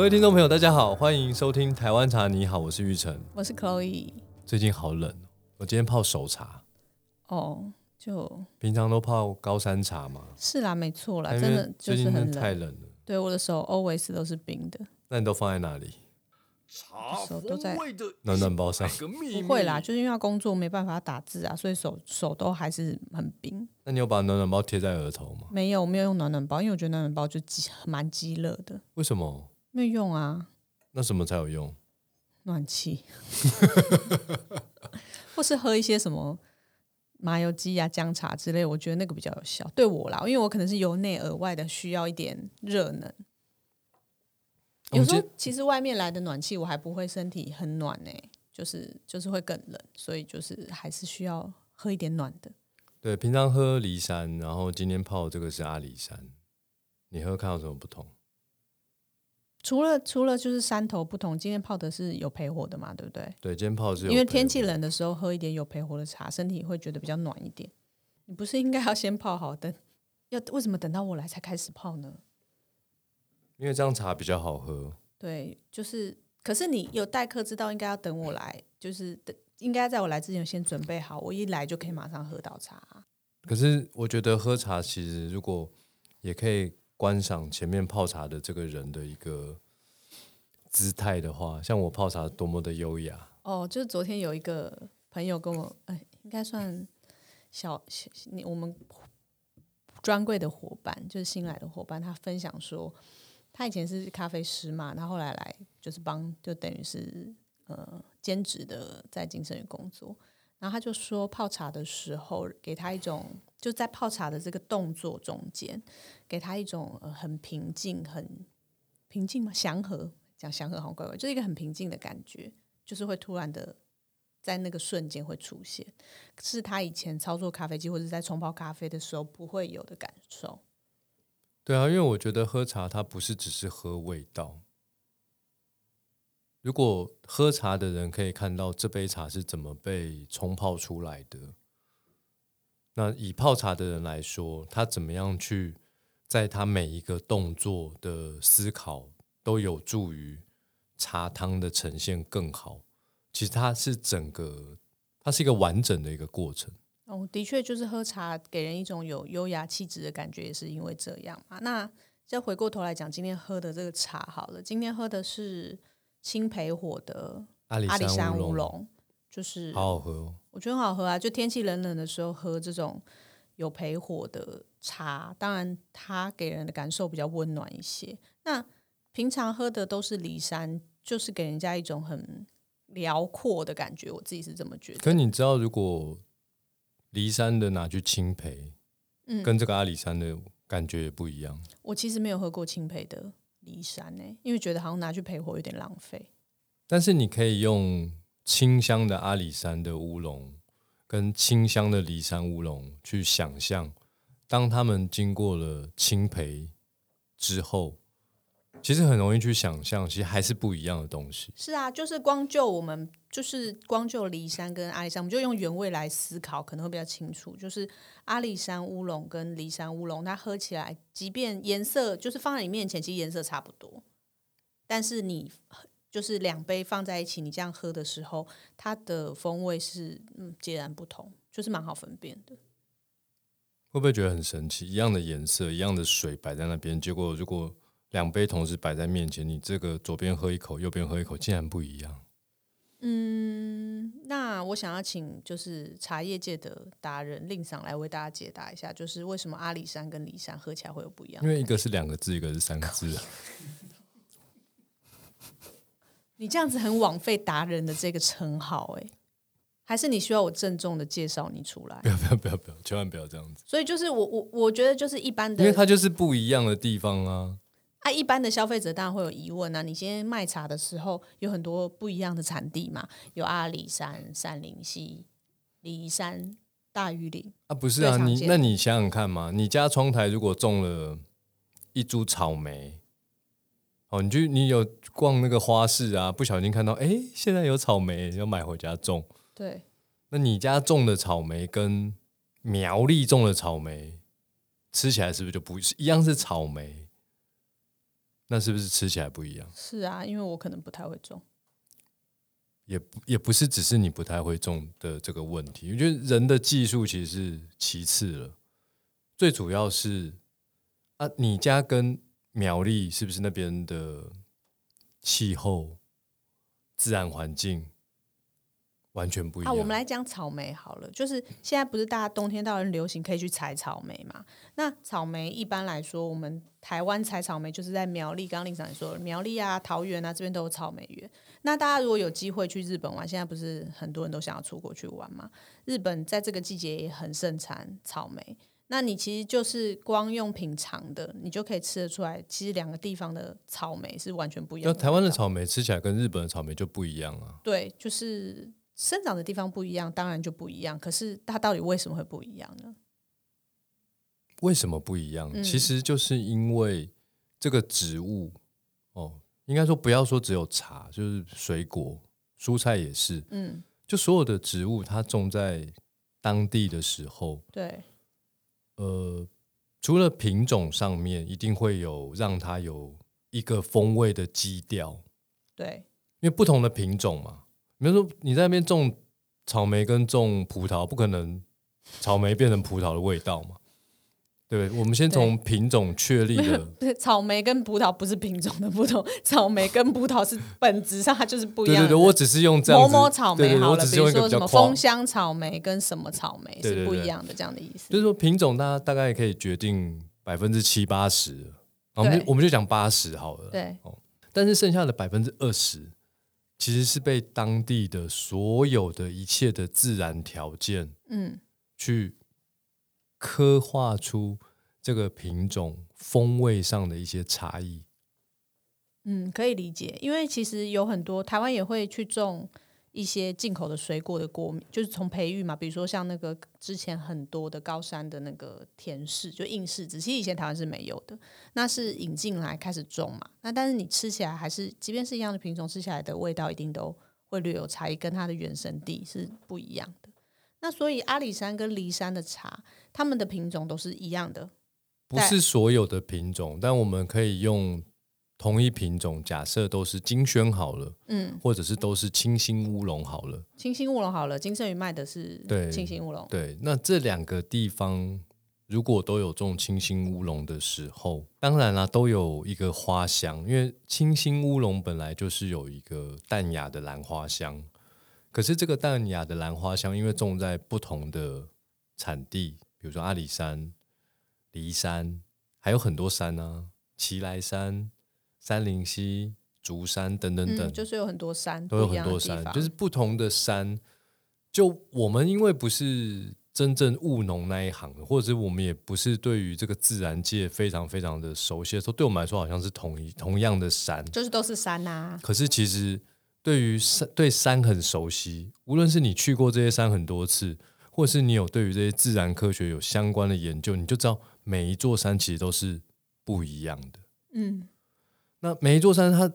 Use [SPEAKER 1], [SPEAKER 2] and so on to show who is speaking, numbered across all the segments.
[SPEAKER 1] 各位听众朋友，大家好，欢迎收听台湾茶。你好，我是玉成。
[SPEAKER 2] 我是 Chloe。
[SPEAKER 1] 最近好冷，我今天泡手茶。
[SPEAKER 2] 哦，就
[SPEAKER 1] 平常都泡高山茶嘛。
[SPEAKER 2] 是啦，没错啦，真的就
[SPEAKER 1] 最近
[SPEAKER 2] 是很
[SPEAKER 1] 太
[SPEAKER 2] 冷。
[SPEAKER 1] 了。
[SPEAKER 2] 对，我的手 always 都是冰的。
[SPEAKER 1] 那你都放在哪里？
[SPEAKER 3] 茶
[SPEAKER 2] 手都在
[SPEAKER 1] 暖暖包上
[SPEAKER 2] 不会啦，就是因为要工作没办法打字啊，所以手手都还是很冰。
[SPEAKER 1] 那你有把暖暖包贴在额头吗？
[SPEAKER 2] 没有，我没有用暖暖包，因为我觉得暖暖包就极蛮激热的，
[SPEAKER 1] 为什么？
[SPEAKER 2] 没有用啊，
[SPEAKER 1] 那什么才有用？
[SPEAKER 2] 暖气，或是喝一些什么麻油鸡呀、姜茶之类，我觉得那个比较有效。对我啦，因为我可能是由内而外的需要一点热能。有时候其实外面来的暖气，我还不会身体很暖呢、就是就是会更冷，所以就是还是需要喝一点暖的。
[SPEAKER 1] 对，平常喝骊山，然后今天泡这个是阿里山，你喝看到什么不同？
[SPEAKER 2] 除了除了就是山头不同，今天泡的是有焙火的嘛，对不对？
[SPEAKER 1] 对，今天泡的是有
[SPEAKER 2] 因为天气冷的时候喝一点有焙火的茶，身体会觉得比较暖一点。你不是应该要先泡好等？要为什么等到我来才开始泡呢？
[SPEAKER 1] 因为这样茶比较好喝。
[SPEAKER 2] 对，就是，可是你有待客之道，应该要等我来，就是等应该在我来之前先准备好，我一来就可以马上喝到茶。
[SPEAKER 1] 可是我觉得喝茶其实如果也可以观赏前面泡茶的这个人的一个姿态的话，像我泡茶多么的优雅。
[SPEAKER 2] 哦，就是昨天有一个朋友跟我，哎，应该算小你我们专柜的伙伴，就是新来的伙伴，他分享说，他以前是咖啡师嘛，他后来来就是帮，就等于是呃兼职的在金盛宇工作，然后他就说泡茶的时候给他一种，就在泡茶的这个动作中间，给他一种呃很平静、很平静嘛，祥和，讲祥和好乖乖，就是一个很平静的感觉，就是会突然的在那个瞬间会出现，是他以前操作咖啡机或者在冲泡咖啡的时候不会有的感受。
[SPEAKER 1] 对啊，因为我觉得喝茶它不是只是喝味道。如果喝茶的人可以看到这杯茶是怎么被冲泡出来的，那以泡茶的人来说，他怎么样去在他每一个动作的思考都有助于茶汤的呈现更好。其实它是整个，它是一个完整的一个过程。
[SPEAKER 2] 哦，的确，就是喝茶给人一种有优雅气质的感觉，也是因为这样嘛。那再回过头来讲，今天喝的这个茶好了，今天喝的是青培火的
[SPEAKER 1] 阿里
[SPEAKER 2] 山
[SPEAKER 1] 乌
[SPEAKER 2] 乌龙，就是
[SPEAKER 1] 好好喝哦。
[SPEAKER 2] 我觉得很好喝啊，就天气冷冷的时候喝这种有培火的茶，当然它给人的感受比较温暖一些。那平常喝的都是骊山，就是给人家一种很辽阔的感觉，我自己是这么觉得。
[SPEAKER 1] 可你知道，如果骊山的拿去青培，
[SPEAKER 2] 嗯
[SPEAKER 1] 跟这个阿里山的感觉也不一样。
[SPEAKER 2] 我其实没有喝过青培的骊山呢、因为觉得好像拿去焙火有点浪费。
[SPEAKER 1] 但是你可以用清香的阿里山的乌龙跟清香的骊山乌龙去想象，当他们经过了青培之后，其实很容易去想象，其实还是不一样的东西。
[SPEAKER 2] 是啊，就是光就我们就是光就骊山跟阿里山，我们就用原味来思考，可能会比较清楚。就是阿里山乌龙跟骊山乌龙，它喝起来，即便颜色就是放在你面前，其实颜色差不多，但是你就是两杯放在一起，你这样喝的时候，它的风味是嗯截然不同，就是蛮好分辨的。
[SPEAKER 1] 会不会觉得很神奇？一样的颜色，一样的水摆在那边，结果如果两杯同时摆在面前，你这个左边喝一口，右边喝一口，竟然不一样。
[SPEAKER 2] 嗯，那我想要请就是茶叶界的达人令赏来为大家解答一下，就是为什么阿里山跟骊山喝起来会有不一样
[SPEAKER 1] 因？为一个是两个字，一个是三个字。
[SPEAKER 2] 你这样子很枉费达人的这个称号，哎，还是你需要我郑重的介绍你出来
[SPEAKER 1] 不？要不要不要不要，千万不要这样子，
[SPEAKER 2] 所以就是我我我觉得就是一般的
[SPEAKER 1] 因为它就是不一样的地方啊。
[SPEAKER 2] 啊，一般的消费者当然会有疑问啊。你今天卖茶的时候有很多不一样的产地嘛，有阿里山、山林溪、骊山、大榆林，
[SPEAKER 1] 啊，不是啊，你那你想想看嘛，你家窗台如果种了一株草莓，哦，你就你有逛那个花市啊，不小心看到，哎，现在有草莓，要买回家种。
[SPEAKER 2] 对，
[SPEAKER 1] 那你家种的草莓跟苗栗种的草莓吃起来是不是就不是一样是草莓？那是不是吃起来不一样？
[SPEAKER 2] 是啊，因为我可能不太会种。
[SPEAKER 1] 也不也不是只是你不太会种的这个问题，我觉得人的技术其实是其次了，最主要是啊，你家跟苗栗是不是那边的气候、自然环境完全不一样？
[SPEAKER 2] 啊，我们来讲草莓好了，就是现在不是大家冬天到很流行可以去采草莓嘛？那草莓一般来说，我们台湾采草莓就是在苗栗，刚刚林长也说了，苗栗啊、桃园啊这边都有草莓园。那大家如果有机会去日本玩，现在不是很多人都想要出国去玩嘛？日本在这个季节也很盛产草莓。那你其实就是光用品尝的，你就可以吃得出来，其实两个地方的草莓是完全不一样。
[SPEAKER 1] 那台湾的草莓吃起来跟日本的草莓就不一样啊？
[SPEAKER 2] 对，就是生长的地方不一样，当然就不一样。可是它到底为什么会不一样呢？
[SPEAKER 1] 为什么不一样？其实就是因为这个植物哦。应该说，不要说只有茶，就是水果、蔬菜也是。嗯，就所有的植物，它种在当地的时候，
[SPEAKER 2] 对，
[SPEAKER 1] 呃，除了品种上面，一定会有让它有一个风味的基调。
[SPEAKER 2] 对，
[SPEAKER 1] 因为不同的品种嘛，比如说你在那边种草莓跟种葡萄，不可能草莓变成葡萄的味道嘛。对，我们先从品种确立的。
[SPEAKER 2] 对，草莓跟葡萄不是品种的不同，草莓跟葡萄是本质上它就是不一样。
[SPEAKER 1] 对对对，我只是用这样。
[SPEAKER 2] 某某草莓好
[SPEAKER 1] 了，
[SPEAKER 2] 比如说什么枫香草莓跟什么草莓是不一样的，这样的意思。
[SPEAKER 1] 就是说品种，大家大概可以决定百分之七八十，我们我们就讲八十好了。
[SPEAKER 2] 对，
[SPEAKER 1] 哦，但是剩下的百分之二十，其实是被当地的所有的一切的自然条件，嗯，去。刻画出这个品种风味上的一些差异。
[SPEAKER 2] 嗯，可以理解，因为其实有很多台湾也会去种一些进口的水果的果，就是从培育嘛，比如说像那个之前很多的高山的那个甜柿，就硬柿子，其实以前台湾是没有的，那是引进来开始种嘛。那但是你吃起来还是，即便是一样的品种，吃起来的味道一定都会略有差异，跟它的原生地是不一样的。那所以阿里山跟骊山的茶，它们的品种都是一样的，
[SPEAKER 1] 不是所有的品种，但我们可以用同一品种，假设都是金萱好了，嗯，或者是都是清新乌龙好了，
[SPEAKER 2] 清新乌龙好了，金圣宇卖的是对清新乌龙，
[SPEAKER 1] 对，那这两个地方如果都有种清新乌龙的时候，当然啦，都有一个花香，因为清新乌龙本来就是有一个淡雅的兰花香。可是这个淡雅的兰花香，因为种在不同的产地，比如说阿里山、骊山，还有很多山啊，奇来山、三林溪、竹山等等等，
[SPEAKER 2] 就是有很多山，
[SPEAKER 1] 都有很多山，就是不同的山。就我们因为不是真正务农那一行的，或者是我们也不是对于这个自然界非常非常的熟悉的时候，对我们来说好像是同一同样的山，
[SPEAKER 2] 就是都是山呐。
[SPEAKER 1] 可是其实。对于山对山很熟悉，无论是你去过这些山很多次，或是你有对于这些自然科学有相关的研究，你就知道每一座山其实都是不一样的。嗯，那每一座山它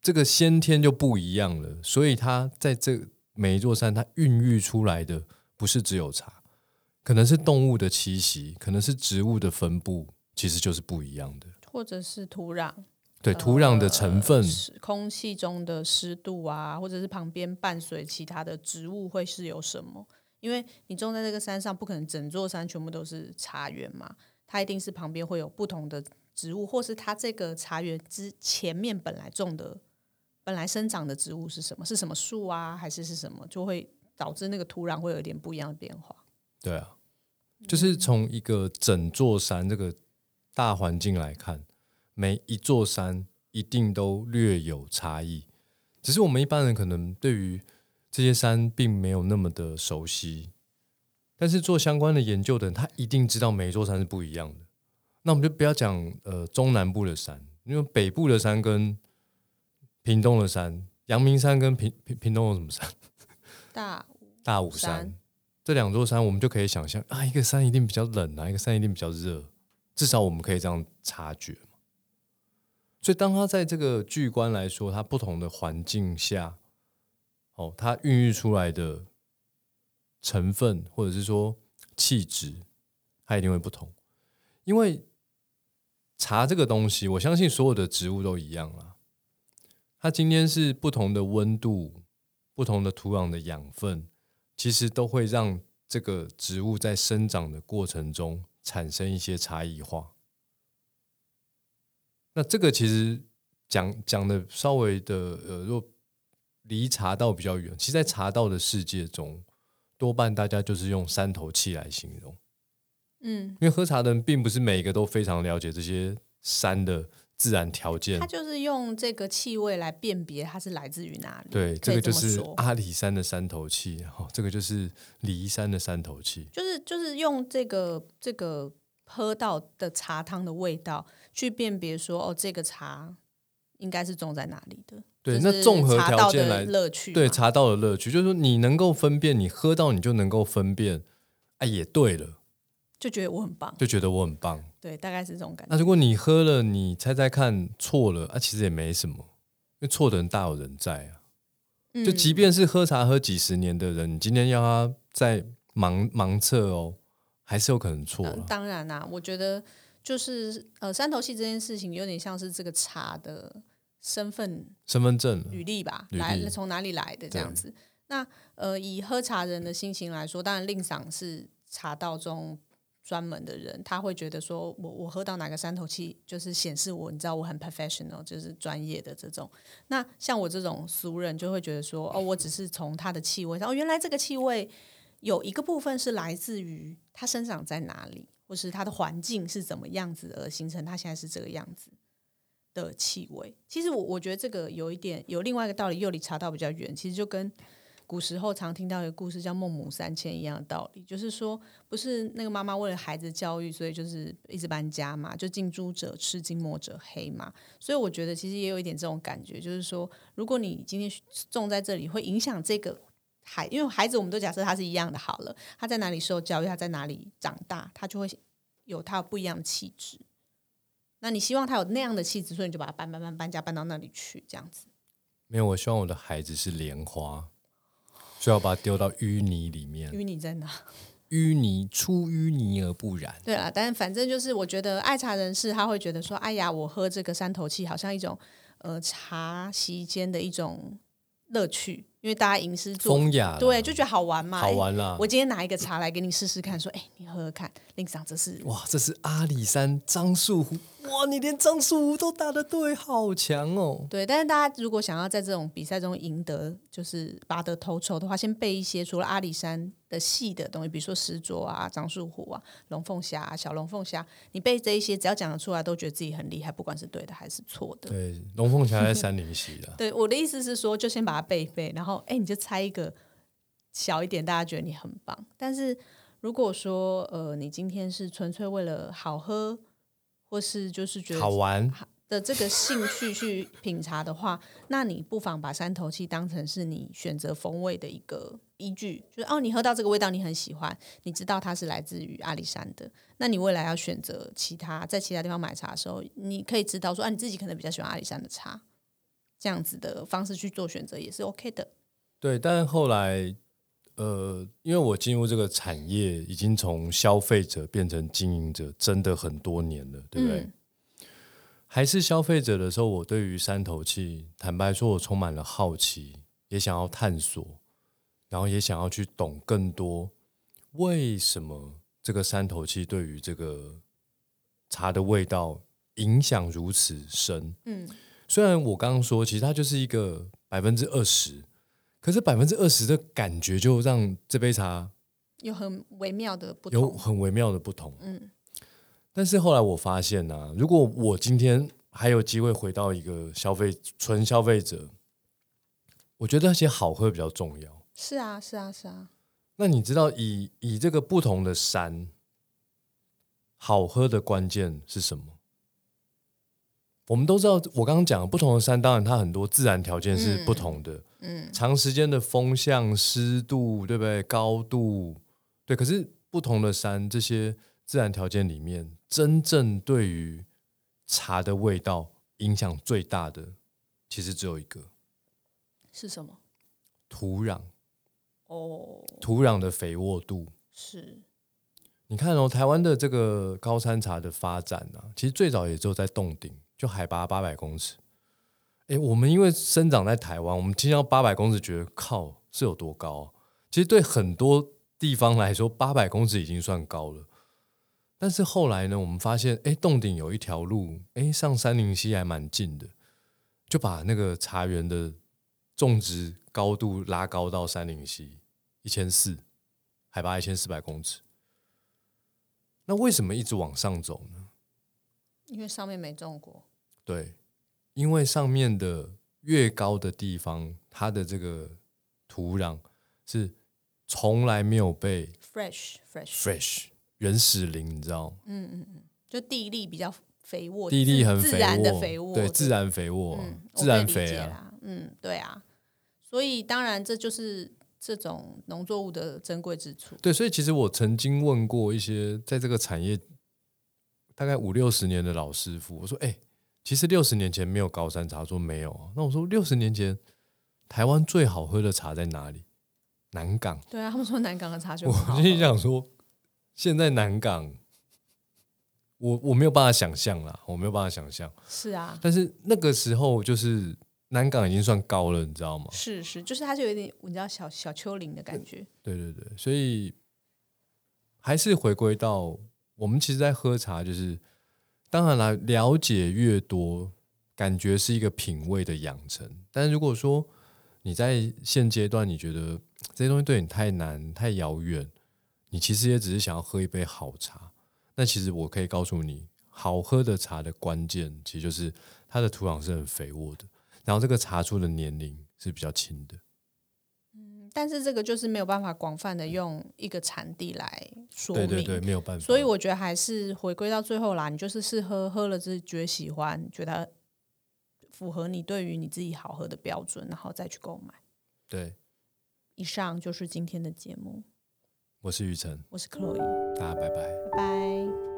[SPEAKER 1] 这个先天就不一样了，所以它在这每一座山它孕育出来的不是只有茶，可能是动物的栖息，可能是植物的分布，其实就是不一样的，
[SPEAKER 2] 或者是土壤。
[SPEAKER 1] 对土壤的成分、
[SPEAKER 2] 空气中的湿度啊，或者是旁边伴随其他的植物会是有什么？因为你种在这个山上，不可能整座山全部都是茶园嘛，它一定是旁边会有不同的植物，或是它这个茶园之前面本来种的、本来生长的植物是什么？是什么树啊，还是是什么？就会导致那个土壤会有一点不一样的变化。
[SPEAKER 1] 对啊，就是从一个整座山这个大环境来看。每一座山一定都略有差异，只是我们一般人可能对于这些山并没有那么的熟悉。但是做相关的研究的人，他一定知道每一座山是不一样的。那我们就不要讲呃中南部的山，因为北部的山跟屏东的山，阳明山跟屏屏屏东有什么山？
[SPEAKER 2] 大
[SPEAKER 1] 大武山这两座山，我们就可以想象啊，一个山一定比较冷啊，一个山一定比较热，至少我们可以这样察觉。所以，当它在这个巨观来说，它不同的环境下，哦，它孕育出来的成分或者是说气质，它一定会不同。因为茶这个东西，我相信所有的植物都一样啦。它今天是不同的温度、不同的土壤的养分，其实都会让这个植物在生长的过程中产生一些差异化。那这个其实讲讲的稍微的呃，若离茶道比较远，其实，在茶道的世界中，多半大家就是用三头气来形容。
[SPEAKER 2] 嗯，
[SPEAKER 1] 因为喝茶的人并不是每一个都非常了解这些山的自然条件
[SPEAKER 2] 它。就是用这个气味来辨别它是来自于哪里。
[SPEAKER 1] 对，
[SPEAKER 2] 可以
[SPEAKER 1] 这个就是
[SPEAKER 2] 说
[SPEAKER 1] 阿里山的山头气，哈、这个就是骊山的山头气。
[SPEAKER 2] 就是就是用这个这个喝到的茶汤的味道去辨别说，哦，这个茶应该是种在哪里的。
[SPEAKER 1] 对，
[SPEAKER 2] 这是
[SPEAKER 1] 那综合
[SPEAKER 2] 茶道的
[SPEAKER 1] 条件来，
[SPEAKER 2] 乐趣嘛，
[SPEAKER 1] 对茶道的乐趣，就是说你能够分辨，你喝到你就能够分辨，哎，也对了，
[SPEAKER 2] 就觉得我很棒。
[SPEAKER 1] 就觉得我很棒。
[SPEAKER 2] 对，大概是这种感觉。
[SPEAKER 1] 那如果你喝了，你猜猜看错了啊，其实也没什么，因为错的人大有人在啊。就
[SPEAKER 2] 嗯
[SPEAKER 1] 即便是喝茶喝几十年的人，你今天要他在盲盲测哦，还是有可能错。
[SPEAKER 2] 当然啦、我觉得就是呃，三头戏这件事情有点像是这个茶的身份
[SPEAKER 1] 身份证
[SPEAKER 2] 履历吧，来从哪里来的这样子。那呃，以喝茶人的心情来说，当然令赏是茶道中专门的人，他会觉得说我我喝到哪个山头气，就是显示我，你知道我很 professional，就是专业的这种。那像我这种俗人就会觉得说，哦，我只是从它的气味上，哦，原来这个气味有一个部分是来自于它生长在哪里，或是它的环境是怎么样子而形成它现在是这个样子的气味。其实我我觉得这个有一点有另外一个道理，又离茶道比较远，其实就跟古时候常听到一个故事叫孟母三迁一样的道理，就是说不是那个妈妈为了孩子教育，所以就是一直搬家嘛，就近朱者赤，近墨者黑嘛。所以我觉得其实也有一点这种感觉，就是说，如果你今天种在这里，会影响这个孩，因为孩子我们都假设他是一样的好了，他在哪里受教育，他在哪里长大，他就会有他不一样的气质。那你希望他有那样的气质，所以你就把他搬搬搬搬家搬到那里去，这样子。
[SPEAKER 1] 没有，我希望我的孩子是莲花，所以要把它丢到淤泥里面
[SPEAKER 2] 淤泥在哪？
[SPEAKER 1] 淤泥出淤泥而不染。
[SPEAKER 2] 对啊，但反正就是，我觉得爱茶人士他会觉得说，哎呀，我喝这个山头气好像一种呃茶席间的一种乐趣，因为大家吟诗作
[SPEAKER 1] 风雅
[SPEAKER 2] 对，就觉得好玩嘛，哎
[SPEAKER 1] 好玩啦
[SPEAKER 2] 我！今天拿一个茶来给你试试看，说，哎，你喝喝看，令赏这是
[SPEAKER 1] 哇，这是阿里山樟树湖，哇，你连张树湖都打得对，好强哦！
[SPEAKER 2] 对，但是大家如果想要在这种比赛中赢得，就是拔得头筹的话，先背一些除了阿里山的细的东西，比如说石桌啊、张树虎啊、龙凤虾、啊、小龙凤虾，你背这一些，只要讲得出来，都觉得自己很厉害，不管是对的还是错的。
[SPEAKER 1] 对，龙凤峡在三林溪的。
[SPEAKER 2] 对，我的意思是说，就先把它背一背，然后哎，你就猜一个小一点，大家觉得你很棒。但是如果说呃，你今天是纯粹为了好喝，或是就是觉得
[SPEAKER 1] 好玩，
[SPEAKER 2] 的这个兴趣去品茶的话，那你不妨把山头气当成是你选择风味的一个依据，就是哦，你喝到这个味道你很喜欢，你知道它是来自于阿里山的，那你未来要选择其他在其他地方买茶的时候，你可以知道说啊，你自己可能比较喜欢阿里山的茶，这样子的方式去做选择也是 OK 的。
[SPEAKER 1] 对，但是后来，呃，因为我进入这个产业，已经从消费者变成经营者，真的很多年了，对不对？
[SPEAKER 2] 嗯
[SPEAKER 1] 还是消费者的时候，我对于三头气，坦白说，我充满了好奇，也想要探索，然后也想要去懂更多，为什么这个三头气对于这个茶的味道影响如此深？
[SPEAKER 2] 嗯，
[SPEAKER 1] 虽然我刚刚说，其实它就是一个百分之二十，可是百分之二十的感觉就让这杯茶
[SPEAKER 2] 有很微妙的不
[SPEAKER 1] 有。很微妙的不同。
[SPEAKER 2] 嗯
[SPEAKER 1] 但是后来我发现呢、如果我今天还有机会回到一个消费纯消费者，我觉得那些好喝比较重要。
[SPEAKER 2] 是啊，是啊，是啊。
[SPEAKER 1] 那你知道以以这个不同的山，好喝的关键是什么？我们都知道，我刚刚讲不同的山，当然它很多自然条件是不同的，
[SPEAKER 2] 嗯
[SPEAKER 1] 长时间的风向、湿度，对不对？高度，对。可是不同的山，这些自然条件里面，真正对于茶的味道影响最大的，其实只有一个
[SPEAKER 2] 是什么？
[SPEAKER 1] 土壤，
[SPEAKER 2] 哦，
[SPEAKER 1] 土壤的肥沃度。
[SPEAKER 2] 是
[SPEAKER 1] 你看哦，台湾的这个高山茶的发展啊，其实最早也只有在洞顶，就海拔八百公尺。哎，我们因为生长在台湾，我们听到八百公尺，觉得靠是有多高？其实对很多地方来说，八百公尺已经算高了。但是后来呢，我们发现，哎，洞顶有一条路，哎，上山林溪还蛮近的，就把那个茶园的种植高度拉高到山林溪一千四，海拔一千四百公尺。那为什么一直往上走呢？
[SPEAKER 2] 因为上面没种过。
[SPEAKER 1] 对，因为上面的越高的地方，它的这个土壤是从来没有被
[SPEAKER 2] fresh fresh
[SPEAKER 1] fresh 原始林，你知道
[SPEAKER 2] 嗯嗯嗯，就地力比较肥沃，
[SPEAKER 1] 地力很
[SPEAKER 2] 自然的
[SPEAKER 1] 肥
[SPEAKER 2] 肥沃，
[SPEAKER 1] 对，自然肥沃，
[SPEAKER 2] 嗯，
[SPEAKER 1] 自然肥啊。
[SPEAKER 2] 嗯，对啊。所以当然这就是这种农作物的珍贵之处。
[SPEAKER 1] 对，所以其实我曾经问过一些在这个产业大概五六十年的老师傅，我说：“哎、其实六十年前没有高山茶。”他说没有啊。那我说六十年前台湾最好喝的茶在哪里？南港。
[SPEAKER 2] 对啊，他们说南港的茶就
[SPEAKER 1] 我心里想说，现在南港，我我没有办法想象啦，我没有办法想象。
[SPEAKER 2] 是啊，
[SPEAKER 1] 但是那个时候就是南港已经算高了，你知道吗？
[SPEAKER 2] 是是，就是它就有点你知道小小丘陵的感觉。
[SPEAKER 1] 对对对，所以还是回归到我们其实，在喝茶就是，当然啦，了解越多，感觉是一个品味的养成。但如果说你在现阶段你觉得这些东西对你太难、太遥远，你其实也只是想要喝一杯好茶，那其实我可以告诉你，好喝的茶的关键其实就是它的土壤是很肥沃的，然后这个茶树的年龄是比较轻的。
[SPEAKER 2] 但是这个就是没有办法广泛的用一个产地来说明。
[SPEAKER 1] 对对对，没有办法。
[SPEAKER 2] 所以我觉得还是回归到最后啦，你就是试喝，喝了之后觉得喜欢，觉得符合你对于你自己好喝的标准，然后再去购买。
[SPEAKER 1] 对，
[SPEAKER 2] 以上就是今天的节目，
[SPEAKER 1] 我是雨辰，
[SPEAKER 2] 我是 Chloe，
[SPEAKER 1] 大家拜拜。
[SPEAKER 2] 拜拜。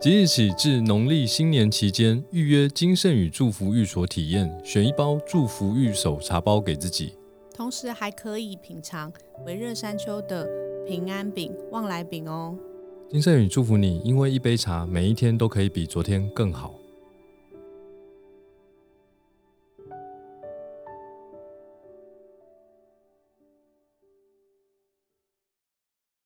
[SPEAKER 1] 即日起至农历新年期间，预约金盛宇祝福寓所体验，选一包祝福玉手茶包给自己。
[SPEAKER 2] 同时还可以品尝维热山丘的平安饼、旺来饼哦。
[SPEAKER 1] 金盛宇祝福你，因为一杯茶，每一天都可以比昨天更好。